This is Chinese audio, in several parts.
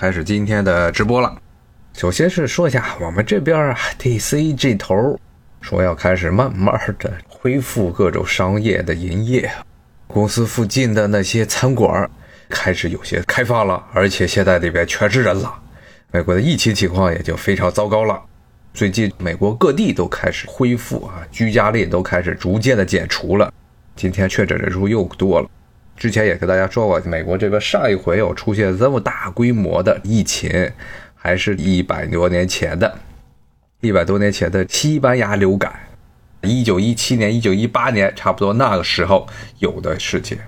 开始今天的直播了。首先是说一下，我们这边啊，DC 这头说要开始慢慢的恢复各种商业的营业，公司附近的那些餐馆开始有些开放了，而且现在里边全是人了。美国的疫情情况也就非常糟糕了，最近美国各地都开始恢复啊，居家令都开始逐渐的解除了。今天确诊人数又多了。之前也跟大家说过，美国这边上一回有出现这么大规模的疫情，还是一百多年前的，一百多年前的西班牙流感，一九一七年、一九一八年，差不多那个时候有的事情。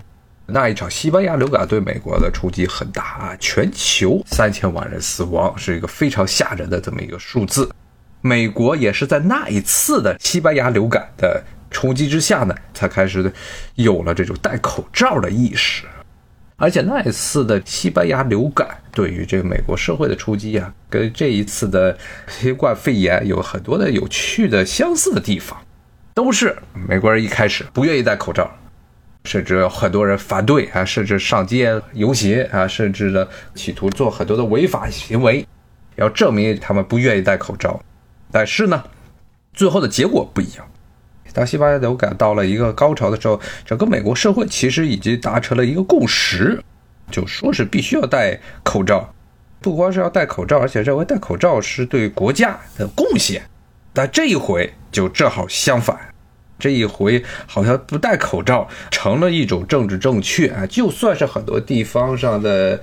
那一场西班牙流感对美国的冲击很大啊，全球三千万人死亡，是一个非常吓人的这么一个数字。美国也是在那一次的西班牙流感的。冲击之下呢，才开始有了这种戴口罩的意识，而且那一次的西班牙流感对于这个美国社会的冲击啊，跟这一次的新冠肺炎有很多的有趣的相似的地方，都是美国人一开始不愿意戴口罩，甚至有很多人反对啊，甚至上街游行啊，甚至呢企图做很多的违法行为，要证明他们不愿意戴口罩，但是呢，最后的结果不一样。当西班牙流感到了一个高潮的时候，整个美国社会其实已经达成了一个共识，就说是必须要戴口罩，不光是要戴口罩，而且认为戴口罩是对国家的贡献。但这一回就正好相反，这一回好像不戴口罩成了一种政治正确啊！就算是很多地方上的。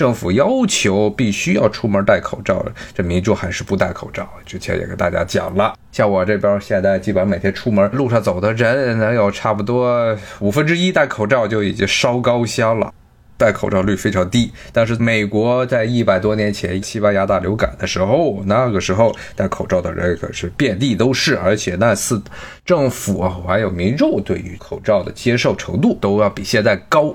政府要求必须要出门戴口罩，这民众还是不戴口罩。之前也跟大家讲了，像我这边现在基本上每天出门路上走的人，能有差不多五分之一戴口罩就已经烧高香了，戴口罩率非常低。但是美国在一百多年前西班牙大流感的时候，那个时候戴口罩的人可是遍地都是，而且那次政府还有民众对于口罩的接受程度都要比现在高。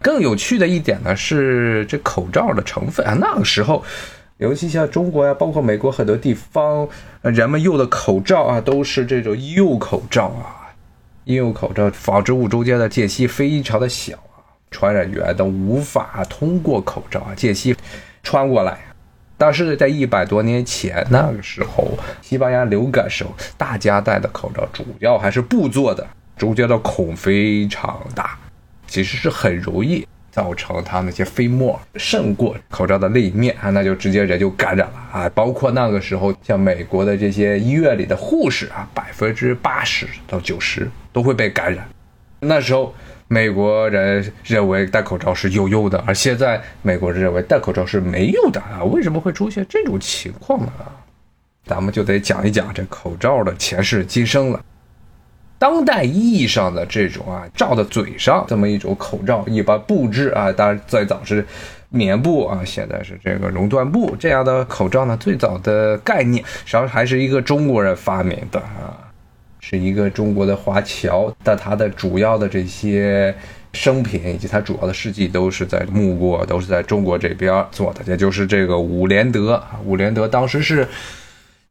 更有趣的一点呢是这口罩的成分啊，那个时候，尤其像中国呀，包括美国很多地方，人们用的口罩啊，都是这种医用口罩啊，医用口罩纺织物中间的间隙非常的小啊，传染源都无法通过口罩啊间隙穿过来。但是在一百多年前那个时候，西班牙流感时候，大家戴的口罩主要还是布做的，中间的孔非常大。其实是很容易造成它那些飞沫渗过口罩的那一面啊，那就直接人就感染了啊。包括那个时候，像美国的这些医院里的护士啊，百分之八十到九十都会被感染。那时候美国人认为戴口罩是有用的，而现在美国人认为戴口罩是没用的啊。为什么会出现这种情况呢？咱们就得讲一讲这口罩的前世今生了。当代意义上的这种啊，罩在嘴上这么一种口罩，一般布置啊，当然最早是棉布啊，现在是这个熔断布这样的口罩呢。最早的概念实际上还是一个中国人发明的啊，是一个中国的华侨，但他的主要的这些生平以及他主要的事迹都是在穆国，都是在中国这边做的，也就是这个伍连德啊。伍连德当时是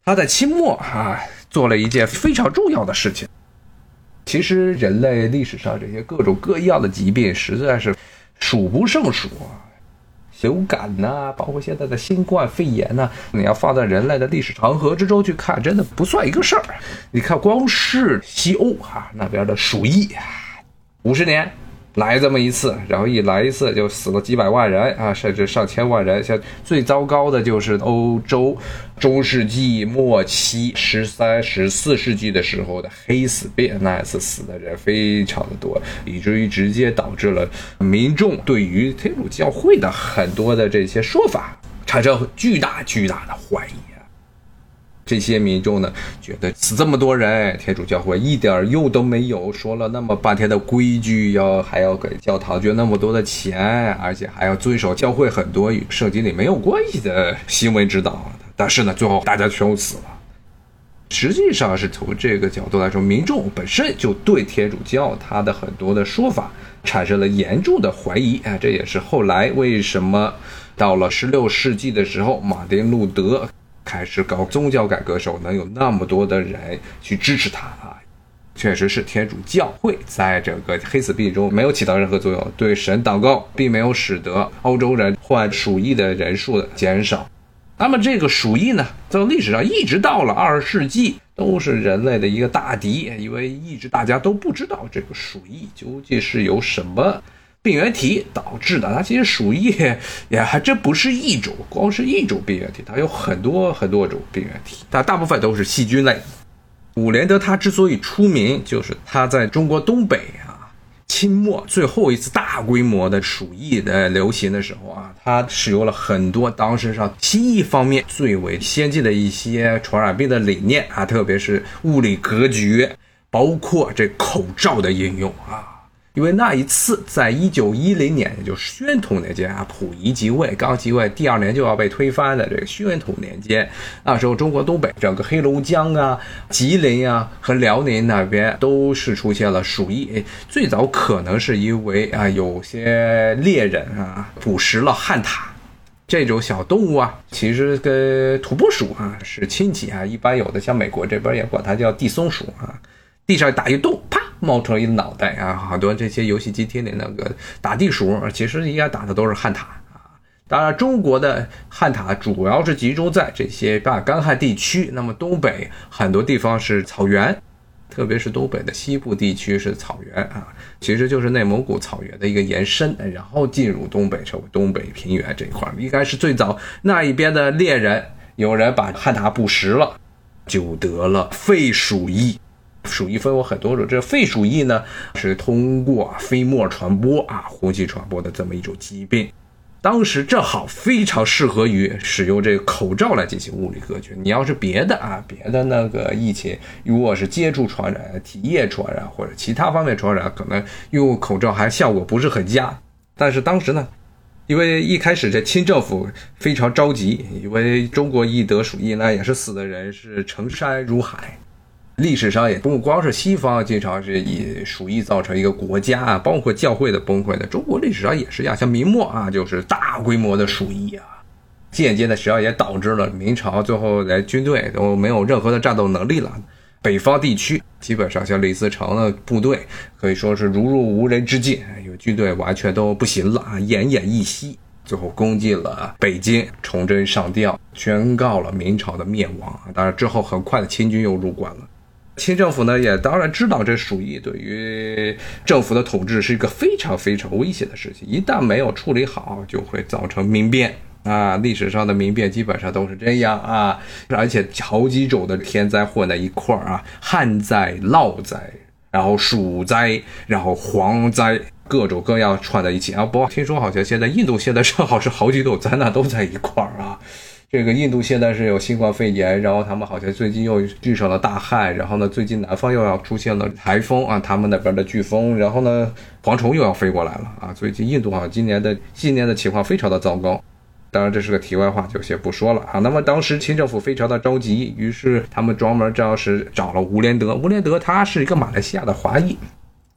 他在清末啊，做了一件非常重要的事情。其实人类历史上这些各种各样的疾病实在是数不胜数啊，流感呐，包括现在的新冠肺炎呐，你要放在人类的历史长河之中去看，真的不算一个事儿。你看，光是西欧哈那边的鼠疫，五十年。来这么一次，然后一来一次就死了几百万人啊，甚至上千万人。像最糟糕的就是欧洲中世纪末期十三、十四世纪的时候的黑死病，那一次死的人非常的多，以至于直接导致了民众对于天主教会的很多的这些说法产生巨大巨大的怀疑。这些民众呢，觉得死这么多人，天主教会一点用都没有。说了那么半天的规矩，要还要给教堂捐那么多的钱，而且还要遵守教会很多与圣经里没有关系的行为指导。但是呢，最后大家全都死了。实际上是从这个角度来说，民众本身就对天主教他的很多的说法产生了严重的怀疑。啊，这也是后来为什么到了十六世纪的时候，马丁路德。开始搞宗教改革时候，能有那么多的人去支持他啊？确实是天主教会在这个黑死病中没有起到任何作用，对神祷告并没有使得欧洲人患鼠疫的人数的减少。那么这个鼠疫呢，在历史上一直到了二十世纪都是人类的一个大敌，因为一直大家都不知道这个鼠疫究竟是由什么病原体导致的。它其实鼠疫也还真不是一种，光是一种病原体，它有很多很多种病原体，但大部分都是细菌类。伍连德他之所以出名，就是他在中国东北啊，清末最后一次大规模的鼠疫的流行的时候啊，他使用了很多当时上西医方面最为先进的一些传染病的理念啊，特别是物理隔绝，包括这口罩的应用啊。因为那一次，在一九一零年，也就是宣统年间啊，溥仪即位，刚即位，第二年就要被推翻的这个宣统年间，那时候中国东北整个黑龙江啊、吉林啊和辽宁那边都是出现了鼠疫。最早可能是因为啊，有些猎人啊捕食了旱獭这种小动物啊，其实跟土拨鼠啊是亲戚啊，一般有的像美国这边也管它叫地松鼠啊，地上打一洞，啪。冒出来一脑袋啊！好多这些游戏机厅里那个打地鼠，其实应该打的都是旱獭啊。当然，中国的旱獭主要是集中在这些半干旱地区。那么东北很多地方是草原，特别是东北的西部地区是草原啊，其实就是内蒙古草原的一个延伸，然后进入东北成为东北平原这一块，应该是最早那一边的猎人有人把旱獭捕食了，就得了肺鼠疫。鼠疫分为很多种，这肺鼠疫呢是通过飞沫传播啊，呼吸传播的这么一种疾病。当时正好非常适合于使用这个口罩来进行物理隔绝。你要是别的啊，别的那个疫情，如果是接触传染、体液传染或者其他方面传染，可能用口罩还效果不是很佳。但是当时呢，因为一开始这清政府非常着急，因为中国一得鼠疫，那也是死的人是成山如海。历史上也不光是西方，经常是以鼠疫造成一个国家啊，包括教会的崩溃的。中国历史上也是一样，像明末啊，就是大规模的鼠疫啊，间接的实际上也导致了明朝最后的军队都没有任何的战斗能力了。北方地区基本上像李自成的部队可以说是如入无人之境，有军队完全都不行了啊，奄奄一息。最后攻进了北京，崇祯上吊，宣告了明朝的灭亡。当然之后很快的清军又入关了。清政府呢，也当然知道这鼠疫对于政府的统治是一个非常非常危险的事情，一旦没有处理好，就会造成民变啊。历史上的民变基本上都是这样啊，而且好几种的天灾混在一块儿啊，旱灾、涝灾，然后鼠灾，然后蝗灾，各种各样串在一起啊。不过，听说好像现在印度现在正好是好几种灾难都在一块儿啊。这个印度现在是有新冠肺炎，然后他们好像最近又遇上了大旱，然后呢，最近南方又要出现了台风啊，他们那边的飓风，然后呢，蝗虫又要飞过来了啊，最近印度好像今年的今年的情况非常的糟糕。当然这是个题外话，就先不说了啊。那么当时清政府非常的着急，于是他们专门正是找了吴连德，吴连德他是一个马来西亚的华裔。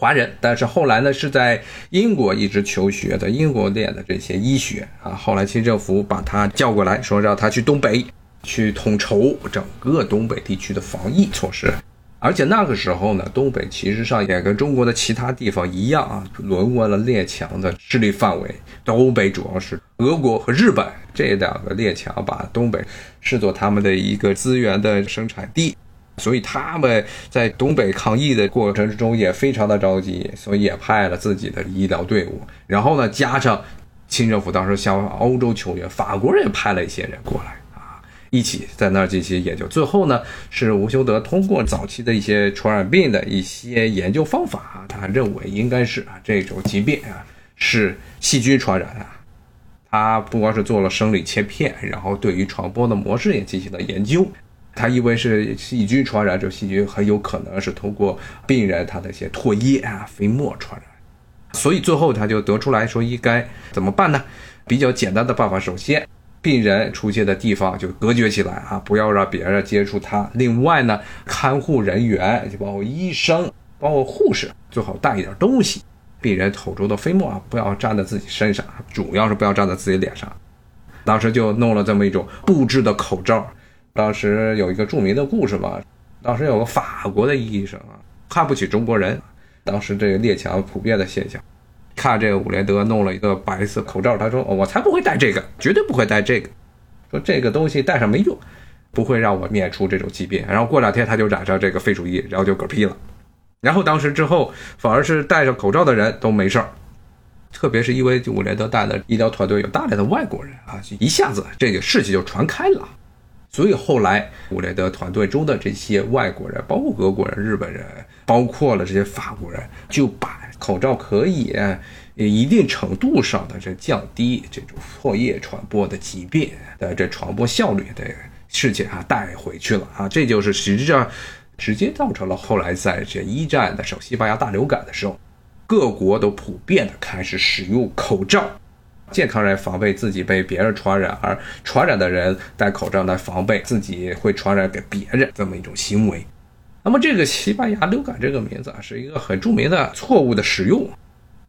华人，但是后来呢，是在英国一直求学，在英国练的这些医学啊。后来清政府把他叫过来，说让他去东北去统筹整个东北地区的防疫措施。而且那个时候呢，东北其实上也跟中国的其他地方一样啊，沦为了列强的势力范围。东北主要是俄国和日本这两个列强把东北视作他们的一个资源的生产地。所以他们在东北抗疫的过程之中也非常的着急，所以也派了自己的医疗队伍。然后呢，加上清政府当时向欧洲求援，法国人派了一些人过来啊，一起在那儿进行研究。最后呢，是吴修德通过早期的一些传染病的一些研究方法，他认为应该是啊这种疾病啊是细菌传染啊。他不光是做了生理切片，然后对于传播的模式也进行了研究。他以为是细菌传染，这细菌很有可能是通过病人他的一些唾液啊、飞沫传染，所以最后他就得出来说应该怎么办呢？比较简单的办法，首先病人出现的地方就隔绝起来啊，不要让别人接触他。另外呢，看护人员就包括医生、包括护士，最好带一点东西，病人口中的飞沫啊不要粘在自己身上，主要是不要粘在自己脸上。当时就弄了这么一种布制的口罩。当时有一个著名的故事嘛，当时有个法国的医生啊，看不起中国人。当时这个列强普遍的现象。看这个伍连德弄了一个白色口罩，他说：“我才不会戴这个，绝对不会戴这个。说这个东西戴上没用，不会让我免除这种疾病。”然后过两天他就染上这个肺鼠疫，然后就嗝屁了。然后当时之后，反而是戴着口罩的人都没事儿，特别是因为伍连德带的医疗团队有大量的外国人啊，一下子这个事情就传开了。所以后来伍连德团队中的这些外国人，包括俄国人、日本人，包括了这些法国人，就把口罩可以一定程度上的这降低这种唾液传播的疾病的这传播效率的事情啊带回去了啊，这就是实际上。直接造成了后来在这一战的时候，西班牙大流感的时候，各国都普遍的开始使用口罩，健康人防备自己被别人传染，而传染的人戴口罩来防备自己会传染给别人这么一种行为。那么这个西班牙流感这个名字啊，是一个很著名的错误的使用，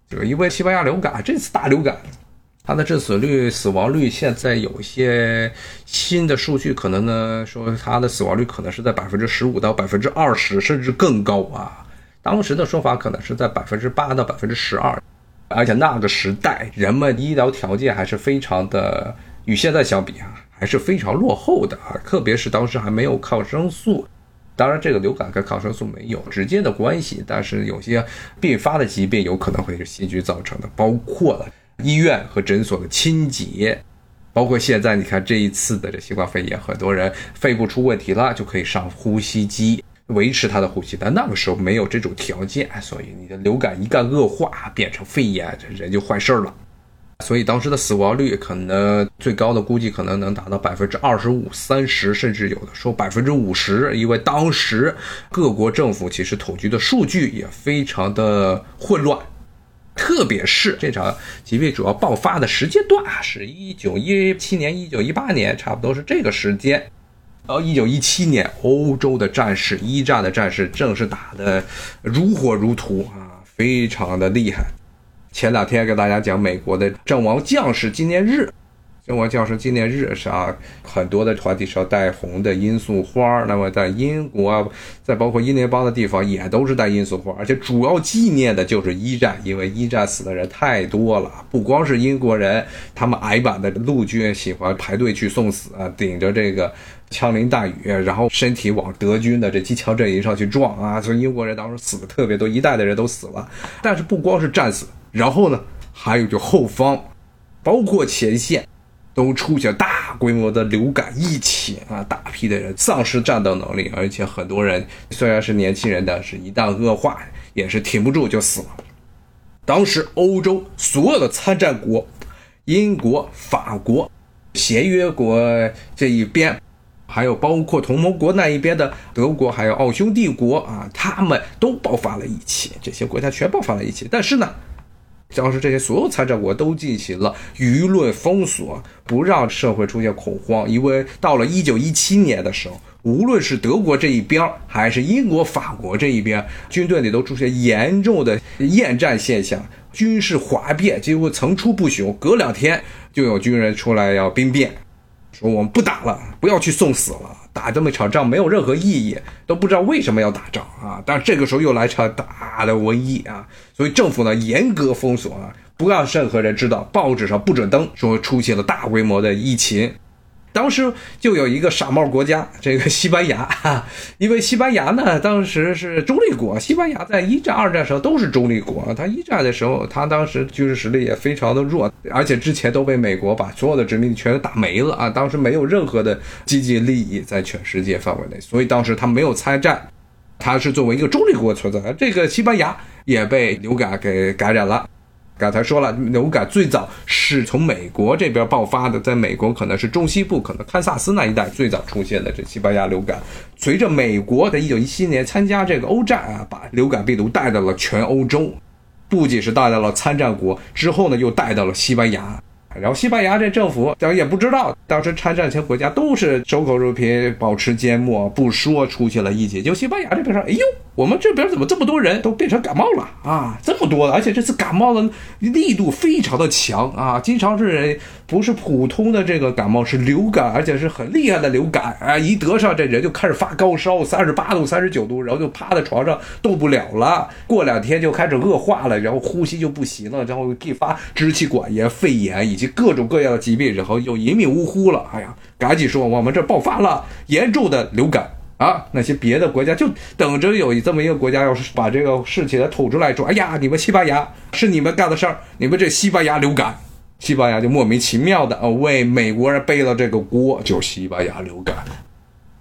就是因为西班牙流感这次大流感。它的致死率、死亡率现在有一些新的数据，可能呢说它的死亡率可能是在百分之十五到百分之二十，甚至更高啊。当时的说法可能是在百分之八到百分之十二，而且那个时代人们医疗条件还是非常的，与现在相比啊，还是非常落后的啊。特别是当时还没有抗生素，当然这个流感跟抗生素没有直接的关系，但是有些并发的疾病有可能会是细菌造成的，包括了。医院和诊所的清洁，包括现在你看这一次的这新冠肺炎，很多人肺部出问题了，就可以上呼吸机维持他的呼吸。但那个时候没有这种条件，所以你的流感一旦恶化变成肺炎，这人就坏事了。所以当时的死亡率可能最高的估计可能能达到百分之二十五、三十，甚至有的说百分之五十。因为当时各国政府其实统计的数据也非常的混乱。特别是这场疾病主要爆发的时间段啊，是一九一七年、一九一八年，差不多是这个时间。然后一九一七年，欧洲的战事，一战的战事正是打的如火如荼啊，非常的厉害。前两天给大家讲美国的阵亡将士纪念日。阵亡将士纪念日是啊，很多的团体是要带红的罂粟花。那么在英国，在包括英联邦的地方也都是带罂粟花，而且主要纪念的就是一战，因为一战死的人太多了。不光是英国人，他们矮版的陆军喜欢排队去送死啊，顶着这个枪林弹雨，然后身体往德军的这机枪阵营上去撞啊。所以英国人当时死的特别多，一代的人都死了。但是不光是战死，然后呢，还有就后方，包括前线。都出现大规模的流感疫情啊，大批的人丧失战斗能力，而且很多人虽然是年轻人，但是一旦恶化，也是挺不住就死了。当时欧洲所有的参战国，英国、法国、协约国这一边，还有包括同盟国那一边的德国，还有奥匈帝国啊，他们都爆发了一起，这些国家全爆发了一起，但是呢。当时这些所有参战国都进行了舆论封锁，不让社会出现恐慌。因为到了一九一七年的时候，无论是德国这一边，还是英国、法国这一边，军队里都出现严重的厌战现象，军事哗变几乎层出不穷。隔两天就有军人出来要兵变，说我们不打了，不要去送死了。打这么一场仗没有任何意义，都不知道为什么要打仗啊！但是这个时候又来场大的瘟疫啊，所以政府呢严格封锁啊，不让任何人知道，报纸上不准登，说出现了大规模的疫情。当时就有一个傻帽国家，这个西班牙，因为西班牙呢，当时是中立国。西班牙在一战、二战时候都是中立国。他一战的时候，他当时军事实力也非常的弱，而且之前都被美国把所有的殖民地全都打没了啊。当时没有任何的经济利益在全世界范围内，所以当时他没有参战，他是作为一个中立国存在。这个西班牙也被流感给感染了。刚才说了，流感最早是从美国这边爆发的，在美国可能是中西部，可能堪萨斯那一带最早出现的这西班牙流感。随着美国在一九一七年参加这个欧战啊，把流感病毒带到了全欧洲，不仅是带到了参战国，之后呢又带到了西班牙。然后西班牙这政府当然也不知道，当时参战前国家都是守口如瓶，保持缄默，不说出现了疫情。就西班牙这边说，哎呦。我们这边怎么这么多人都变成感冒了啊？这么多，而且这次感冒的力度非常的强啊，经常是不是普通的这个感冒，是流感，而且是很厉害的流感啊！一得上这人就开始发高烧，三十八度、三十九度，然后就趴在床上动不了了。过两天就开始恶化了，然后呼吸就不行了，然后继发支气管炎、肺炎以及各种各样的疾病，然后又一命呜呼了。哎呀，赶紧说我们这爆发了严重的流感。啊，那些别的国家就等着有这么一个国家，要是把这个事情吐出来，说，哎呀，你们西班牙是你们干的事儿，你们这西班牙流感，西班牙就莫名其妙的啊为美国人背了这个锅，就是西班牙流感。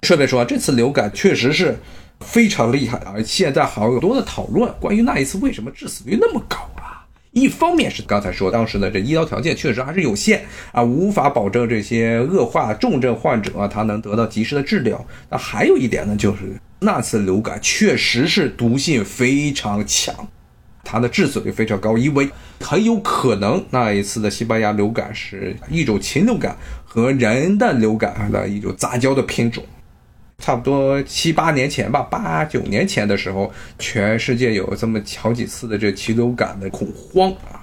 顺便说，这次流感确实是非常厉害啊，现在好像有多的讨论，关于那一次为什么致死率那么高。一方面是刚才说，当时的这医疗条件确实还是有限啊，无法保证这些恶化重症患者啊他能得到及时的治疗。那还有一点呢，就是那次流感确实是毒性非常强，它的致死率非常高，因为很有可能那一次的西班牙流感是一种禽流感和人的流感的一种杂交的品种。差不多七八年前吧，八九年前的时候，全世界有这么好几次的这禽流感的恐慌啊。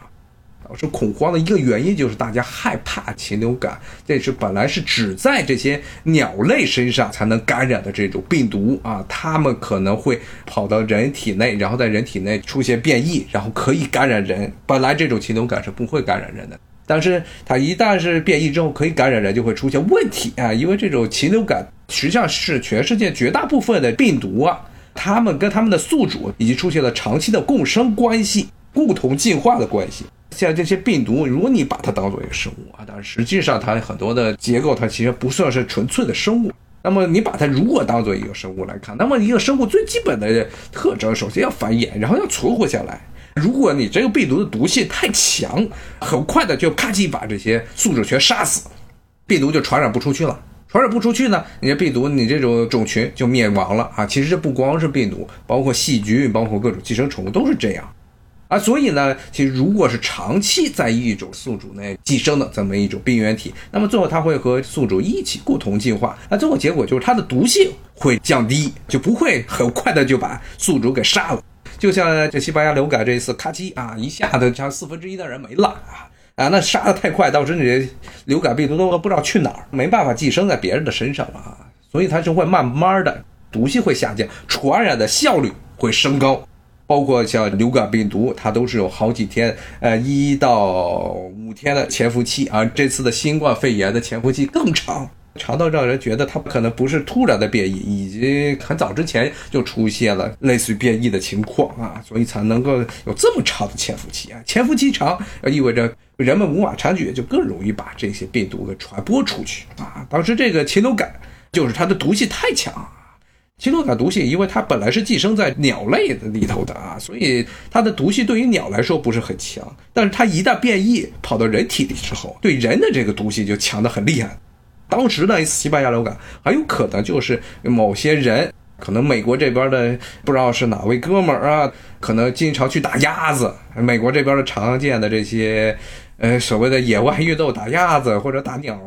说恐慌的一个原因就是大家害怕禽流感，这是本来是只在这些鸟类身上才能感染的这种病毒啊，它们可能会跑到人体内，然后在人体内出现变异，然后可以感染人。本来这种禽流感是不会感染人的。但是它一旦是变异之后可以感染人，就会出现问题啊！因为这种禽流感实际上是全世界绝大部分的病毒啊，它们跟它们的宿主已经出现了长期的共生关系、共同进化的关系。像这些病毒，如果你把它当做一个生物啊，但实际上它很多的结构它其实不算是纯粹的生物。那么你把它如果当做一个生物来看，那么一个生物最基本的特征，首先要繁衍，然后要存活下来。如果你这个病毒的毒性太强，很快的就咔叽把这些宿主全杀死，病毒就传染不出去了。传染不出去呢，你这病毒你这种种群就灭亡了啊！其实这不光是病毒，包括细菌，包括各种寄生虫都是这样啊。所以呢，其实如果是长期在一种宿主内寄生的这么一种病原体，那么最后它会和宿主一起共同进化，那最后结果就是它的毒性会降低，就不会很快的就把宿主给杀了。就像这西班牙流感这一次，咔叽啊，一下子像四分之一的人没了啊啊！那杀的太快，导致你这流感病毒都不知道去哪儿，没办法寄生在别人的身上了啊！所以它就会慢慢的毒性会下降，传染的效率会升高。包括像流感病毒，它都是有好几天，呃，一到五天的潜伏期啊。这次的新冠肺炎的潜伏期更长。长到让人觉得它可能不是突然的变异，已经很早之前就出现了类似于变异的情况啊，所以才能够有这么长的潜伏期啊。潜伏期长，意味着人们无法察觉，就更容易把这些病毒给传播出去啊。当时这个禽流感就是它的毒性太强，禽流感毒性，因为它本来是寄生在鸟类的里头的啊，所以它的毒性对于鸟来说不是很强，但是它一旦变异跑到人体里之后，对人的这个毒性就强得很厉害。当时的西班牙流感很有可能就是某些人，可能美国这边的不知道是哪位哥们儿啊，可能经常去打鸭子。美国这边的常见的这些，呃，所谓的野外运动打鸭子或者打鸟，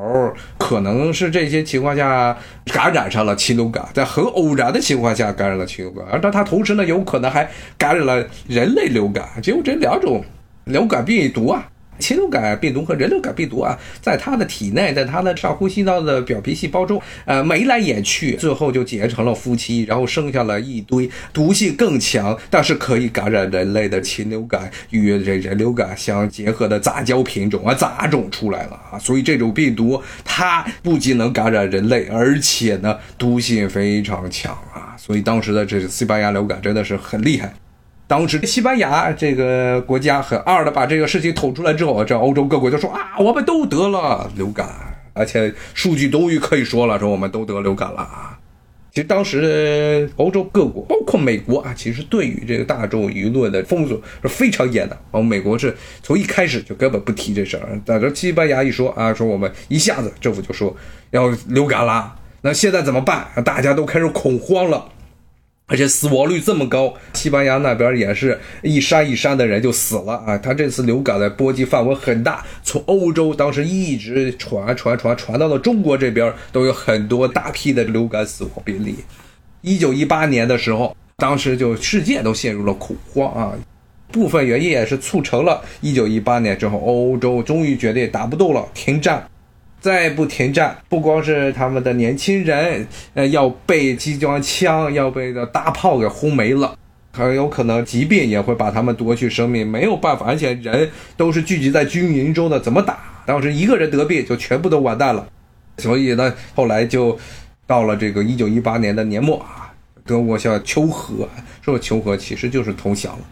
可能是这些情况下感染上了禽流感，在很偶然的情况下感染了禽流感，而但它同时呢，有可能还感染了人类流感，只有这两种流感病毒啊。禽流感病毒和人流感病毒啊，在它的体内，在它的上呼吸道的表皮细胞中，呃，眉来眼去，最后就结成了夫妻，然后生下了一堆毒性更强，但是可以感染人类的禽流感与这人流感相结合的杂交品种啊，杂种出来了啊，所以这种病毒它不仅能感染人类，而且呢，毒性非常强啊，所以当时的这个西班牙流感真的是很厉害。当时西班牙这个国家很二的把这个事情捅出来之后，这欧洲各国就说啊，我们都得了流感，而且数据终于可以说了，说我们都得流感了啊。其实当时欧洲各国，包括美国啊，其实对于这个大众舆论的封锁是非常严的。哦，美国是从一开始就根本不提这事儿，但是西班牙一说啊，说我们一下子政府就说要流感了，那现在怎么办？大家都开始恐慌了。而且死亡率这么高，西班牙那边也是一山一山的人就死了啊！他这次流感的波及范围很大，从欧洲当时一直传传传传到了中国这边，都有很多大批的流感死亡病例。一九一八年的时候，当时就世界都陷入了恐慌啊。部分原因也是促成了1918年之后，欧洲终于决定打不动了，停战。再不停战，不光是他们的年轻人，呃，要被机关枪、要被的大炮给轰没了，很有可能疾病也会把他们夺去生命。没有办法，而且人都是聚集在军营中的，怎么打？当时一个人得病，就全部都完蛋了。所以呢，后来就到了这个1918年的年末啊，德国向求和，说求和其实就是投降了。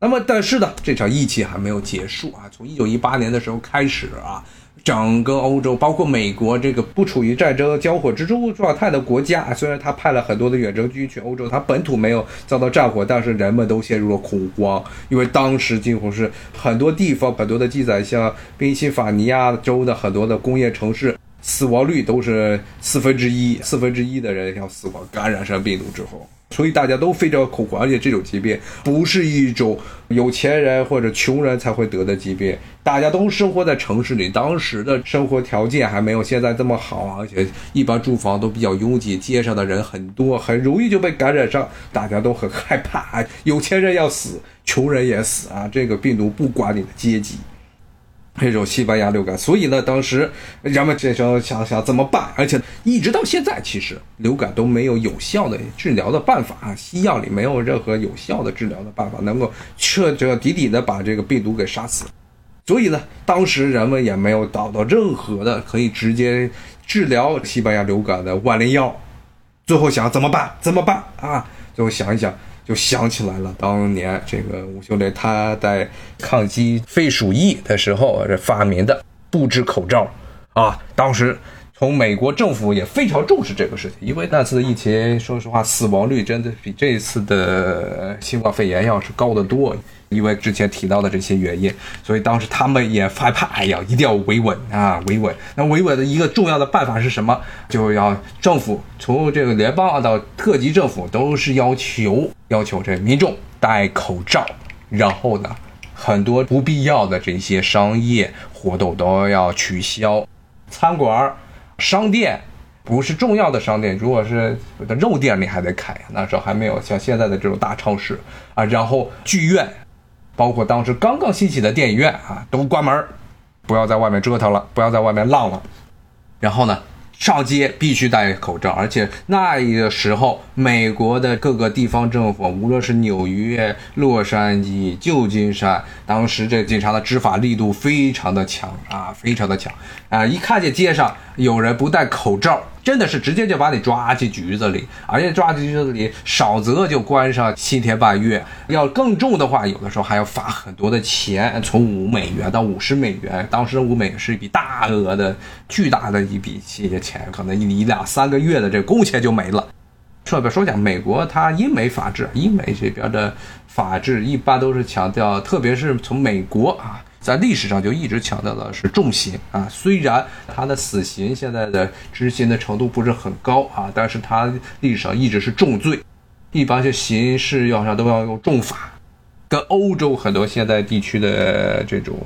那么，但是呢，这场疫情还没有结束啊。从1918年的时候开始啊。整个欧洲，包括美国这个不处于战争交火之中状态的国家，虽然他派了很多的远征军去欧洲，他本土没有遭到战火，但是人们都陷入了恐慌，因为当时几乎是很多地方很多的记载，像宾夕法尼亚州的很多的工业城市，死亡率都是四分之一，四分之一的人要死亡，感染上病毒之后。所以大家都非常恐慌，而且这种疾病不是一种有钱人或者穷人才会得的疾病。大家都生活在城市里，当时的生活条件还没有现在这么好，而且一般住房都比较拥挤，街上的人很多，很容易就被感染上。大家都很害怕，有钱人要死，穷人也死啊！这个病毒不管你的阶级。这种西班牙流感，所以呢，当时人们这时候想想怎么办？而且一直到现在，其实流感都没有有效的治疗的办法啊，西药里没有任何有效的治疗的办法能够彻彻底底的把这个病毒给杀死。所以呢，当时人们也没有找到任何的可以直接治疗西班牙流感的万灵药。最后想怎么办？怎么办啊？最后想一想。就想起来了，当年这个吴秀莲他在抗击肺鼠疫的时候这发明的布制口罩啊，当时从美国政府也非常重视这个事情，因为那次疫情，说实话死亡率真的比这次的新冠肺炎要是高得多。因为之前提到的这些原因，所以当时他们也害怕，哎呀，一定要维稳啊，维稳。那维稳的一个重要的办法是什么？就要政府从这个联邦到特级政府都是要求要求这民众戴口罩，然后呢，很多不必要的这些商业活动都要取消，餐馆、商店不是重要的商店，如果是肉店你还得开，那时候还没有像现在的这种大超市啊，然后剧院。包括当时刚刚兴起的电影院啊，都关门，不要在外面折腾了，不要在外面浪了。然后呢，上街必须戴口罩，而且那个时候，美国的各个地方政府，无论是纽约、洛杉矶、旧金山，当时这警察的执法力度非常的强啊，非常的强啊！一看见街上有人不戴口罩。真的是直接就把你抓进局子里，而且抓进局子里，少则就关上七天半月，要更重的话，有的时候还要罚很多的钱，从五美元到五十美元。当时五美元是一笔大额的、巨大的一笔这些钱，可能一两三个月的这工钱就没了。顺便说讲，美国它英美法制，英美这边的法制一般都是强调，特别是从美国啊。在历史上就一直强调的是重刑啊，虽然他的死刑现在的执行的程度不是很高啊，但是他历史上一直是重罪，一般是刑事要上都要用重法，跟欧洲很多现在地区的这种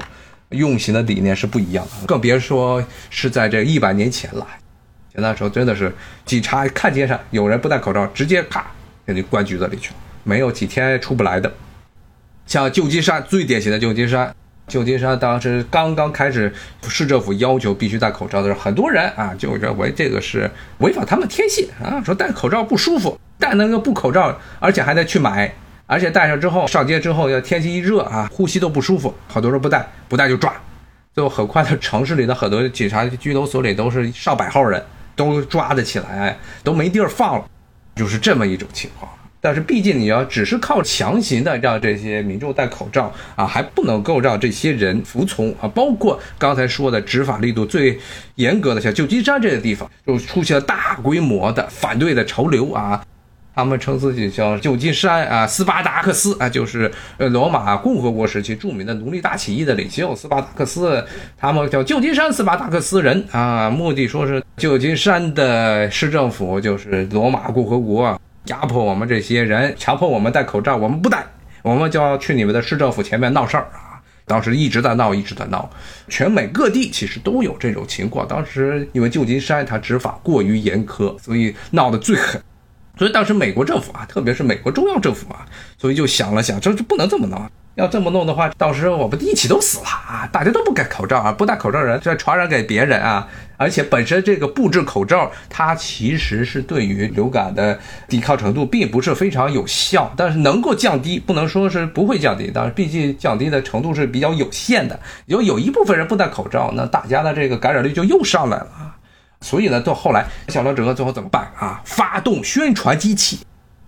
用刑的理念是不一样的，更别说是在这一百年前了。那时候真的是警察看街上有人不戴口罩，直接啪给你关局子里去了，没有几天出不来的。像旧金山最典型的旧金山。旧金山当时刚刚开始，市政府要求必须戴口罩的时候，很多人啊就认为这个是违反他们天性啊，说戴口罩不舒服，戴那个布口罩，而且还得去买，而且戴上之后上街之后要天气一热啊，呼吸都不舒服，好多人不戴，不戴就抓，最后很快的城市里的很多警察拘留所里都是上百号人，都抓得起来，都没地儿放了，就是这么一种情况。但是毕竟你要只是靠强行的让这些民众戴口罩啊，还不能够让这些人服从啊。包括刚才说的执法力度最严格的，像旧金山这个地方，就出现了大规模的反对的潮流啊。他们称自己叫旧金山啊，斯巴达克斯啊，就是呃罗马共和国时期著名的奴隶大起义的领袖斯巴达克斯。他们叫旧金山斯巴达克斯人啊，目的说是旧金山的市政府就是罗马共和国。压迫我们这些人，强迫我们戴口罩，我们不戴，我们就要去你们的市政府前面闹事儿啊！当时一直在闹，一直在闹，全美各地其实都有这种情况。当时因为旧金山它执法过于严苛，所以闹得最狠。所以当时美国政府啊，特别是美国中央政府啊，所以就想了想，这这不能这么弄。要这么弄的话，到时候我们一起都死了啊！大家都不戴口罩啊，不戴口罩人再传染给别人啊！而且本身这个布置口罩，它其实是对于流感的抵抗程度并不是非常有效，但是能够降低，不能说是不会降低，但是毕竟降低的程度是比较有限的。有有一部分人不戴口罩，那大家的这个感染率就又上来了！所以呢，到后来小罗整个最后怎么办啊？发动宣传机器。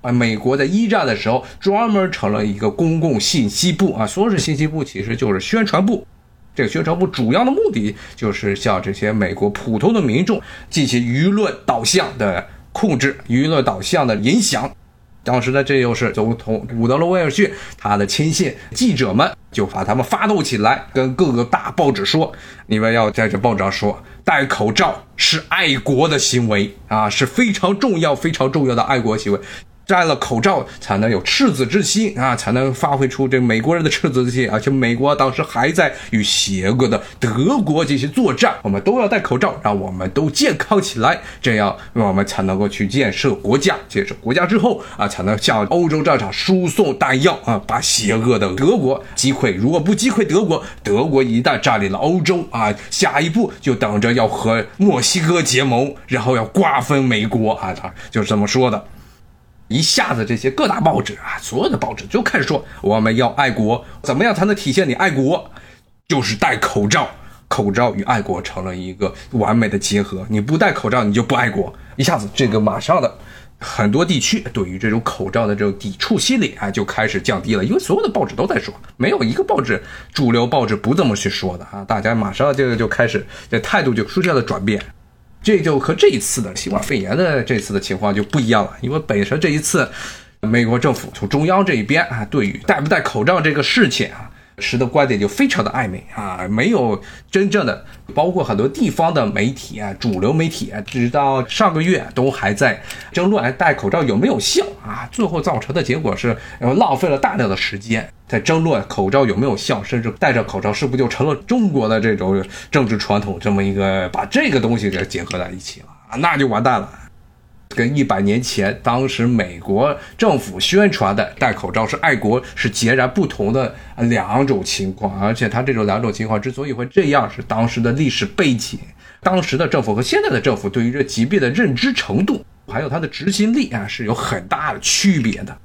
啊，美国在一战的时候专门成了一个公共信息部啊，说是信息部，其实就是宣传部。这个宣传部主要的目的就是向这些美国普通的民众进行舆论导向的控制、舆论导向的影响。当时呢，这又是总统伍德罗·威尔逊他的亲信记者们就把他们发动起来，跟各个大报纸说：“你们要在这报纸上说，戴口罩是爱国的行为啊，是非常重要、非常重要的爱国行为。”摘了口罩才能有赤子之心啊，才能发挥出这美国人的赤子之心。而且美国当时还在与邪恶的德国进行作战，我们都要戴口罩，让我们都健康起来，这样我们才能够去建设国家。建设国家之后啊，才能向欧洲战场输送弹药啊，把邪恶的德国击溃。如果不击溃德国，德国一旦占领了欧洲啊，下一步就等着要和墨西哥结盟，然后要瓜分美国啊，就是这么说的。一下子，这些各大报纸啊，所有的报纸就开始说我们要爱国，怎么样才能体现你爱国？就是戴口罩，口罩与爱国成了一个完美的结合。你不戴口罩，你就不爱国。一下子，这个马上的很多地区对于这种口罩的这种抵触心理啊，就开始降低了，因为所有的报纸都在说，没有一个报纸主流报纸不这么去说的啊。大家马上就就开始这态度就出现了转变。这就和这一次的新冠肺炎的这次的情况就不一样了，因为本身这一次，美国政府从中央这一边啊，对于戴不戴口罩这个事情啊。持的观点就非常的暧昧啊，没有真正的，包括很多地方的媒体啊，主流媒体啊，直到上个月都还在争论戴口罩有没有效啊，最后造成的结果是浪费了大量的时间在争论口罩有没有效，甚至戴着口罩是不是就成了中国的这种政治传统这么一个把这个东西给结合在一起了啊，那就完蛋了。跟一百年前当时美国政府宣传的戴口罩是爱国是截然不同的两种情况，而且他这种两种情况之所以会这样，是当时的历史背景，当时的政府和现在的政府对于这疾病的认知程度，还有它的执行力啊是有很大的区别的。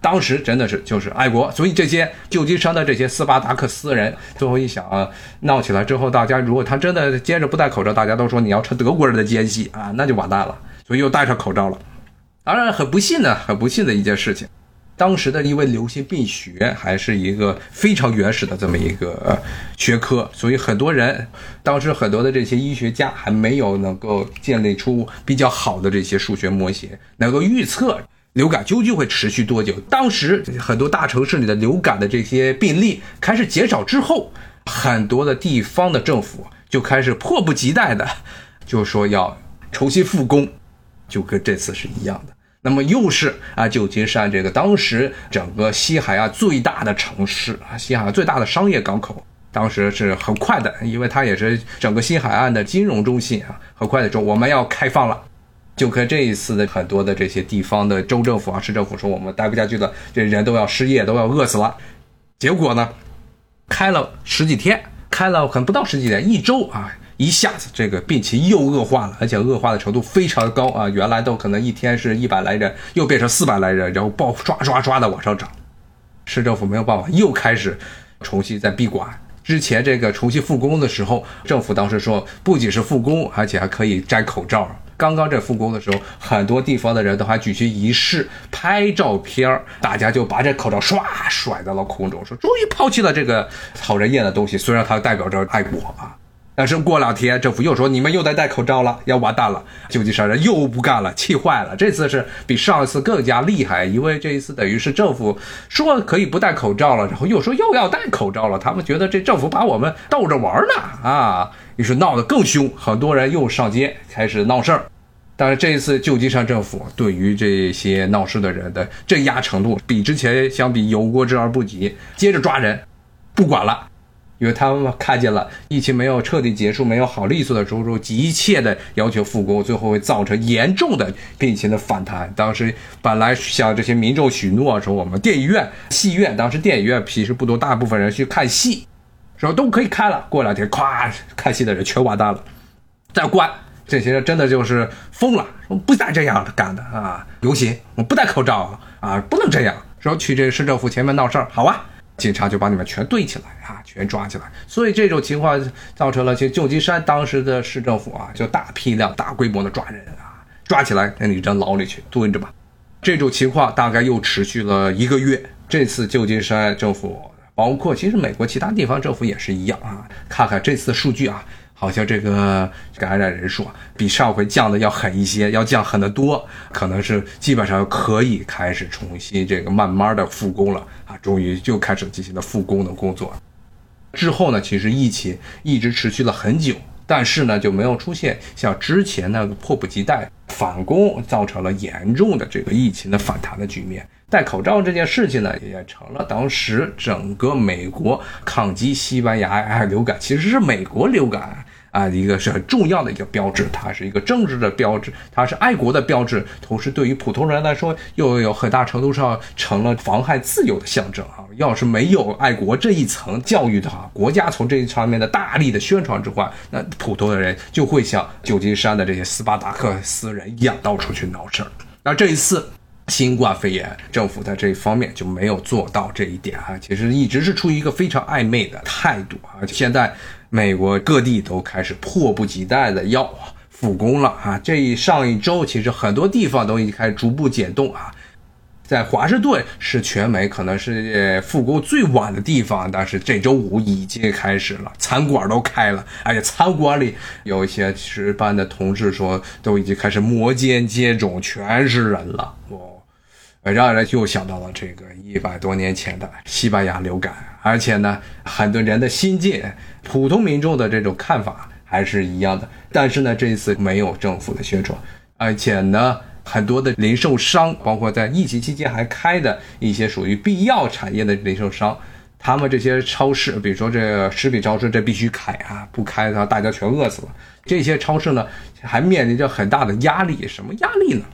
当时真的是就是爱国，所以这些旧金山的这些斯巴达克斯人，最后一想啊，闹起来之后，大家如果他真的接着不戴口罩，大家都说你要吃德国人的奸细啊，那就完蛋了。所以又戴上口罩了，当然很不幸的，很不幸的一件事情。当时的因为流行病学还是一个非常原始的这么一个学科，所以很多人当时很多的这些医学家还没有能够建立出比较好的这些数学模型，能够预测流感究竟会持续多久。当时很多大城市里的流感的这些病例开始减少之后，很多的地方的政府就开始迫不及待的就说要重新复工。就跟这次是一样的，那么又是啊，旧金山这个当时整个西海岸最大的城市啊，西海岸最大的商业港口，当时是很快的，因为它也是整个西海岸的金融中心啊，很快的说我们要开放了。就跟这一次的很多的这些地方的州政府啊、市政府说，我们待不下去了，这人都要失业，都要饿死了。结果呢，开了十几天，开了可能不到十几天，一周啊。一下子这个病情又恶化了，而且恶化的程度非常高啊！原来都可能一天是一百来人，又变成四百来人，然后爆刷刷刷的往上涨。市政府没有办法，又开始重新在闭馆。之前这个重新复工的时候，政府当时说不仅是复工，而且还可以摘口罩。刚刚这复工的时候，很多地方的人都还举行仪式拍照片大家就把这口罩唰甩到了空中，说终于抛弃了这个讨人厌的东西，虽然它代表着爱国啊。但是过两天，政府又说你们又得戴口罩了，要完蛋了。旧金山人又不干了，气坏了。这次是比上一次更加厉害，因为这一次等于是政府说可以不戴口罩了，然后又说又要戴口罩了。他们觉得这政府把我们逗着玩呢啊，于是闹得更凶，很多人又上街开始闹事儿。但是这一次旧金山政府对于这些闹事的人的镇压程度，比之前相比有过之而不及，接着抓人，不管了。因为他们看见了疫情没有彻底结束、没有好利索的时候，急切的要求复工，最后会造成严重的病情的反弹。当时本来向这些民众许诺说，我们电影院、戏院，当时电影院其实不多，大部分人去看戏，说都可以开了。过两天，咵，看戏的人全完蛋了，再关。这些人真的就是疯了，说不带这样干的啊！游行，我不戴口罩啊，不能这样。说去这市政府前面闹事儿，好啊。警察就把你们全堆起来啊，全抓起来。所以这种情况造成了，其实旧金山当时的市政府啊，就大批量、大规模的抓人啊，抓起来那你扔牢里去蹲着吧。这种情况大概又持续了一个月。这次旧金山政府，包括其实美国其他地方政府也是一样啊。看看这次数据啊。好像这个感染人数啊，比上回降的要狠一些，要降狠得多，可能是基本上可以开始重新这个慢慢的复工了啊，终于就开始进行了复工的工作。之后呢，其实疫情一直持续了很久，但是呢，就没有出现像之前那个迫不及待反攻，造成了严重的这个疫情的反弹的局面。戴口罩这件事情呢，也成了当时整个美国抗击西班牙流感，其实是美国流感。啊，一个是很重要的一个标志，它是一个政治的标志，它是爱国的标志，同时对于普通人来说，又有很大程度上成了妨害自由的象征啊！要是没有爱国这一层教育的话，国家从这一方面的大力的宣传之外，那普通的人就会像旧金山的这些斯巴达克斯人一样，到处去闹事儿。那这一次新冠肺炎，政府在这一方面就没有做到这一点啊，其实一直是出于一个非常暧昧的态度啊，现在。美国各地都开始迫不及待的要复工了啊！这一上一周，其实很多地方都已经开始逐步解冻啊。在华盛顿是全美可能是复工最晚的地方，但是这周五已经开始了，餐馆都开了，而且餐馆里有一些值班的同事说，都已经开始摩肩接踵，全是人了。哦，让人又想到了这个一百多年前的西班牙流感，而且呢，很多人的心境。普通民众的这种看法还是一样的，但是呢，这一次没有政府的宣传，而且呢，很多的零售商，包括在疫情期间还开的一些属于必要产业的零售商，他们这些超市，比如说这食品超市，这必须开啊，不开的话大家全饿死了。这些超市呢，还面临着很大的压力，什么压力呢？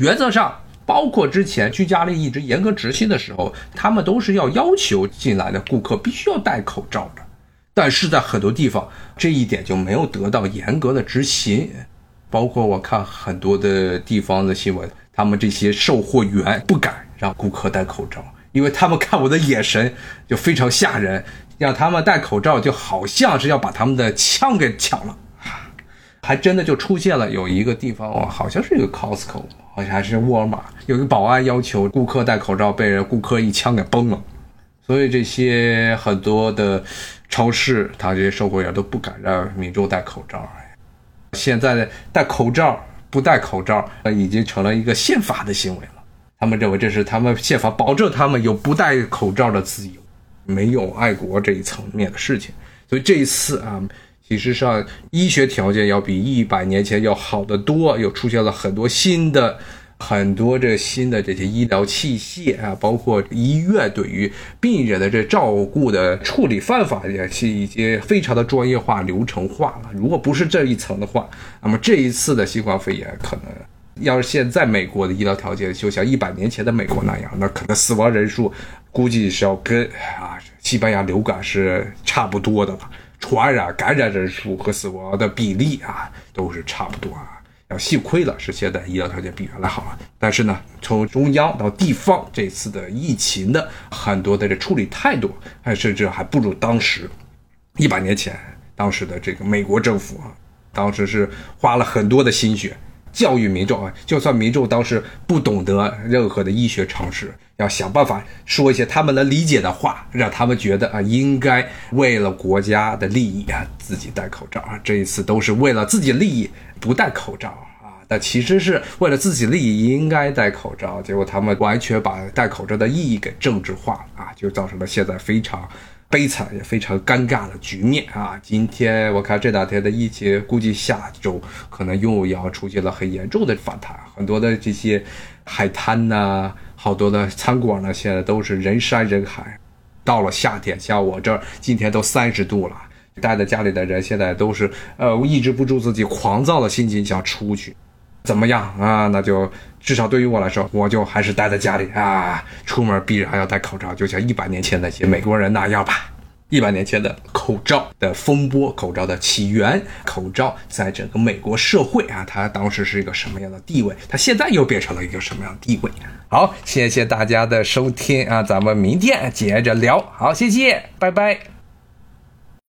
原则上，包括之前居家令一直严格执行的时候，他们都是要要求进来的顾客必须要戴口罩的。但是在很多地方，这一点就没有得到严格的执行，包括我看很多的地方的新闻，他们这些售货员不敢让顾客戴口罩，因为他们看我的眼神就非常吓人，让他们戴口罩就好像是要把他们的枪给抢了，还真的就出现了有一个地方哦，好像是一个 Costco，好像还是沃尔玛，有个保安要求顾客戴口罩，被人顾客一枪给崩了，所以这些很多的。超市，他这些售货员都不敢让民众戴口罩。现在戴口罩不戴口罩，呃，已经成了一个宪法的行为了。他们认为这是他们宪法保证他们有不戴口罩的自由，没有爱国这一层面的事情。所以这一次啊，其实上医学条件要比一百年前要好得多，又出现了很多新的。很多这新的这些医疗器械啊，包括医院对于病人的这照顾的处理方法也是已经非常的专业化、流程化了。如果不是这一层的话，那么这一次的新冠肺炎可能要是现在美国的医疗条件就像一百年前的美国那样，那可能死亡人数估计是要跟啊西班牙流感是差不多的了，传染感染人数和死亡的比例啊都是差不多啊。要幸亏了是现在医疗条件比原来好了，但是呢，从中央到地方这次的疫情的很多的这处理态度，还甚至还不如当时一百年前当时的这个美国政府啊，当时是花了很多的心血教育民众啊，就算民众当时不懂得任何的医学常识，要想办法说一些他们能理解的话，让他们觉得啊，应该为了国家的利益啊，自己戴口罩啊，这一次都是为了自己利益。不戴口罩啊，但其实是为了自己利益应该戴口罩，结果他们完全把戴口罩的意义给政治化了啊，就造成了现在非常悲惨也非常尴尬的局面啊。今天我看这两天的疫情，估计下周可能又要出现了很严重的反弹，很多的这些海滩呐，好多的餐馆呢，现在都是人山人海。到了夏天，像我这儿今天都三十度了，待在家里的人现在都是呃抑制不住自己狂躁的心情，想出去，怎么样啊？那就至少对于我来说，我就还是待在家里啊，出门必然要戴口罩，就像一百年前那些美国人那样吧。一百年前的口罩的风波，口罩的起源，口罩在整个美国社会啊，它当时是一个什么样的地位？它现在又变成了一个什么样的地位？好，谢谢大家的收听啊，咱们明天接着聊。好，谢谢，拜拜。